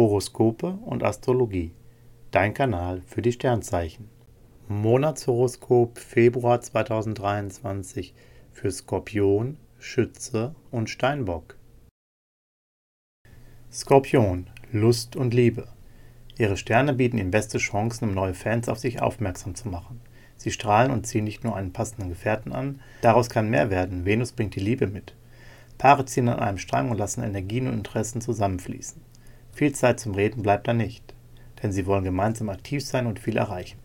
Horoskope und Astrologie. Dein Kanal für die Sternzeichen. Monatshoroskop Februar 2023 für Skorpion, Schütze und Steinbock. Skorpion, Lust und Liebe. Ihre Sterne bieten Ihnen beste Chancen, um neue Fans auf sich aufmerksam zu machen. Sie strahlen und ziehen nicht nur einen passenden Gefährten an, daraus kann mehr werden. Venus bringt die Liebe mit. Paare ziehen an einem Strang und lassen Energien und Interessen zusammenfließen. Viel Zeit zum Reden bleibt da nicht, denn sie wollen gemeinsam aktiv sein und viel erreichen.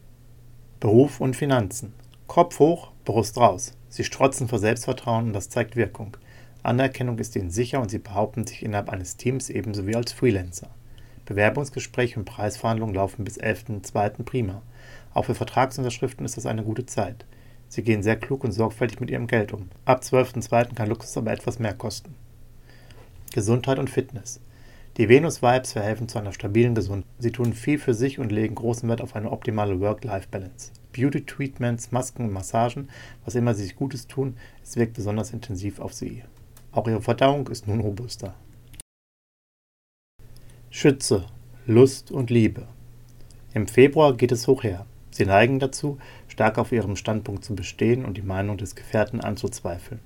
Beruf und Finanzen. Kopf hoch, Brust raus. Sie strotzen vor Selbstvertrauen und das zeigt Wirkung. Anerkennung ist ihnen sicher und sie behaupten sich innerhalb eines Teams ebenso wie als Freelancer. Bewerbungsgespräche und Preisverhandlungen laufen bis 11.02. prima. Auch für Vertragsunterschriften ist das eine gute Zeit. Sie gehen sehr klug und sorgfältig mit ihrem Geld um. Ab 12.02. kann Luxus aber etwas mehr kosten. Gesundheit und Fitness. Die Venus-Vibes verhelfen zu einer stabilen Gesundheit. Sie tun viel für sich und legen großen Wert auf eine optimale Work-Life-Balance. Beauty-Treatments, Masken Massagen, was immer sie sich Gutes tun, es wirkt besonders intensiv auf sie. Auch ihre Verdauung ist nun robuster. Schütze, Lust und Liebe. Im Februar geht es hoch her. Sie neigen dazu, stark auf ihrem Standpunkt zu bestehen und die Meinung des Gefährten anzuzweifeln.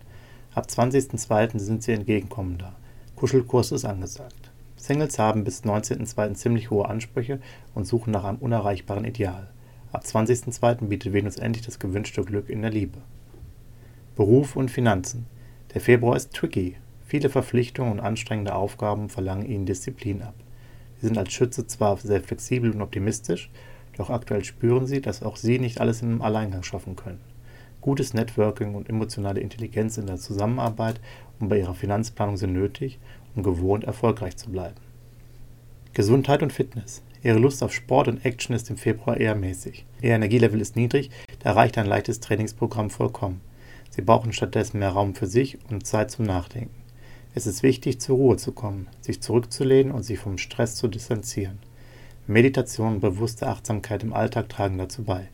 Ab 20.02. sind sie entgegenkommender. Kuschelkurs ist angesagt. Singles haben bis 19.02. ziemlich hohe Ansprüche und suchen nach einem unerreichbaren Ideal. Ab 20.02. bietet Venus endlich das gewünschte Glück in der Liebe. Beruf und Finanzen. Der Februar ist tricky. Viele Verpflichtungen und anstrengende Aufgaben verlangen ihnen Disziplin ab. Sie sind als Schütze zwar sehr flexibel und optimistisch, doch aktuell spüren sie, dass auch sie nicht alles im Alleingang schaffen können. Gutes Networking und emotionale Intelligenz in der Zusammenarbeit und bei ihrer Finanzplanung sind nötig, um gewohnt erfolgreich zu bleiben. Gesundheit und Fitness. Ihre Lust auf Sport und Action ist im Februar eher mäßig. Ihr Energielevel ist niedrig, da reicht ein leichtes Trainingsprogramm vollkommen. Sie brauchen stattdessen mehr Raum für sich und Zeit zum Nachdenken. Es ist wichtig, zur Ruhe zu kommen, sich zurückzulehnen und sich vom Stress zu distanzieren. Meditation und bewusste Achtsamkeit im Alltag tragen dazu bei.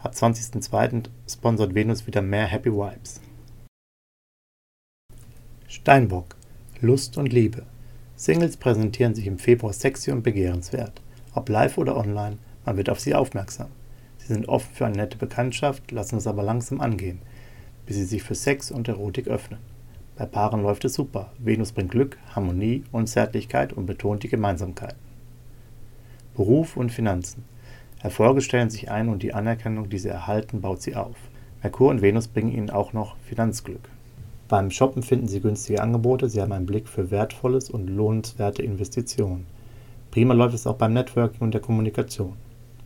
Ab 20.02. sponsert Venus wieder mehr Happy Vibes. Steinbock Lust und Liebe. Singles präsentieren sich im Februar sexy und begehrenswert. Ob live oder online, man wird auf sie aufmerksam. Sie sind offen für eine nette Bekanntschaft, lassen es aber langsam angehen, bis sie sich für Sex und Erotik öffnen. Bei Paaren läuft es super. Venus bringt Glück, Harmonie und Zärtlichkeit und betont die Gemeinsamkeiten. Beruf und Finanzen. Erfolge stellen sich ein und die Anerkennung, die sie erhalten, baut sie auf. Merkur und Venus bringen ihnen auch noch Finanzglück. Beim Shoppen finden Sie günstige Angebote, Sie haben einen Blick für wertvolles und lohnenswerte Investitionen. Prima läuft es auch beim Networking und der Kommunikation.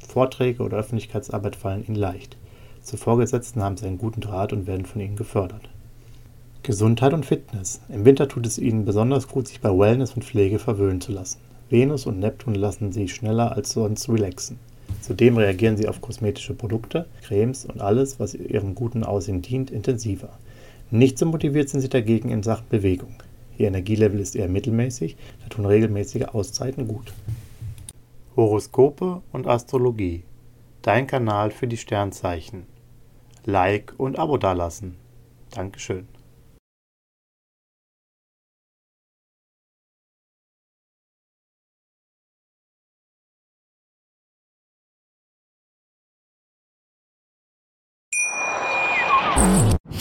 Vorträge oder Öffentlichkeitsarbeit fallen Ihnen leicht. Zu Vorgesetzten haben Sie einen guten Draht und werden von Ihnen gefördert. Gesundheit und Fitness. Im Winter tut es Ihnen besonders gut, sich bei Wellness und Pflege verwöhnen zu lassen. Venus und Neptun lassen Sie schneller als sonst relaxen. Zudem reagieren Sie auf kosmetische Produkte, Cremes und alles, was Ihrem guten Aussehen dient, intensiver. Nicht so motiviert sind sie dagegen in Sachen Bewegung. Ihr Energielevel ist eher mittelmäßig, da tun regelmäßige Auszeiten gut. Horoskope und Astrologie. Dein Kanal für die Sternzeichen. Like und Abo dalassen. Dankeschön.